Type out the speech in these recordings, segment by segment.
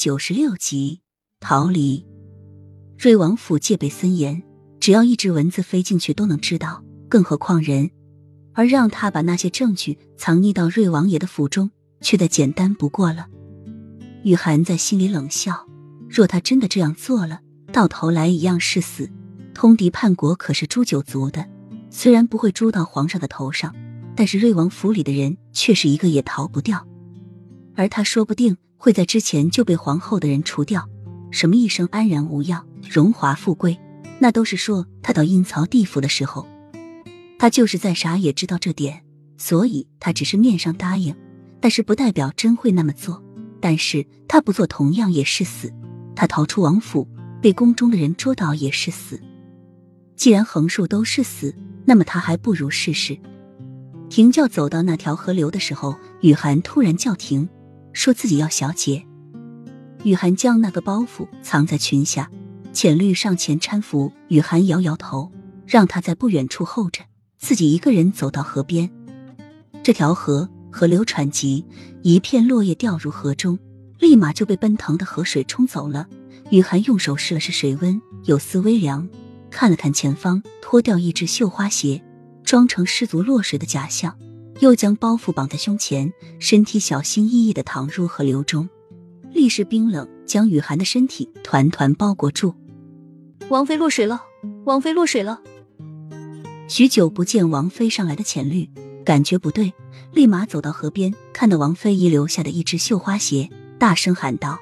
九十六集逃离。瑞王府戒备森严，只要一只蚊子飞进去都能知道，更何况人。而让他把那些证据藏匿到瑞王爷的府中，却再简单不过了。雨涵在心里冷笑：若他真的这样做了，到头来一样是死。通敌叛国可是诛九族的，虽然不会诛到皇上的头上，但是瑞王府里的人却是一个也逃不掉。而他说不定会在之前就被皇后的人除掉。什么一生安然无恙、荣华富贵，那都是说他到阴曹地府的时候。他就是再傻也知道这点，所以他只是面上答应，但是不代表真会那么做。但是他不做，同样也是死。他逃出王府，被宫中的人捉到也是死。既然横竖都是死，那么他还不如试试。停轿走到那条河流的时候，雨涵突然叫停，说自己要小姐。雨涵将那个包袱藏在裙下，浅绿上前搀扶。雨涵摇摇头，让他在不远处候着，自己一个人走到河边。这条河河流湍急，一片落叶掉入河中，立马就被奔腾的河水冲走了。雨涵用手试了试水温，有丝微凉，看了看前方，脱掉一只绣花鞋，装成失足落水的假象，又将包袱绑在胸前，身体小心翼翼的躺入河流中。立时冰冷，将雨涵的身体团团包裹住。王妃落水了，王妃落水了。许久不见王妃上来的浅绿，感觉不对，立马走到河边，看到王妃遗留下的一只绣花鞋，大声喊道：“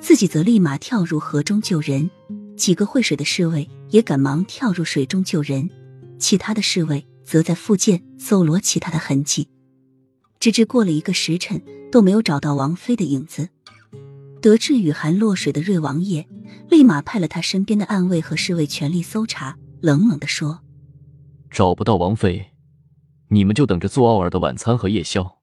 自己则立马跳入河中救人。”几个会水的侍卫也赶忙跳入水中救人，其他的侍卫则在附近搜罗其他的痕迹。直至过了一个时辰，都没有找到王妃的影子。得知雨涵落水的瑞王爷，立马派了他身边的暗卫和侍卫全力搜查，冷冷的说：“找不到王妃，你们就等着做奥尔的晚餐和夜宵。”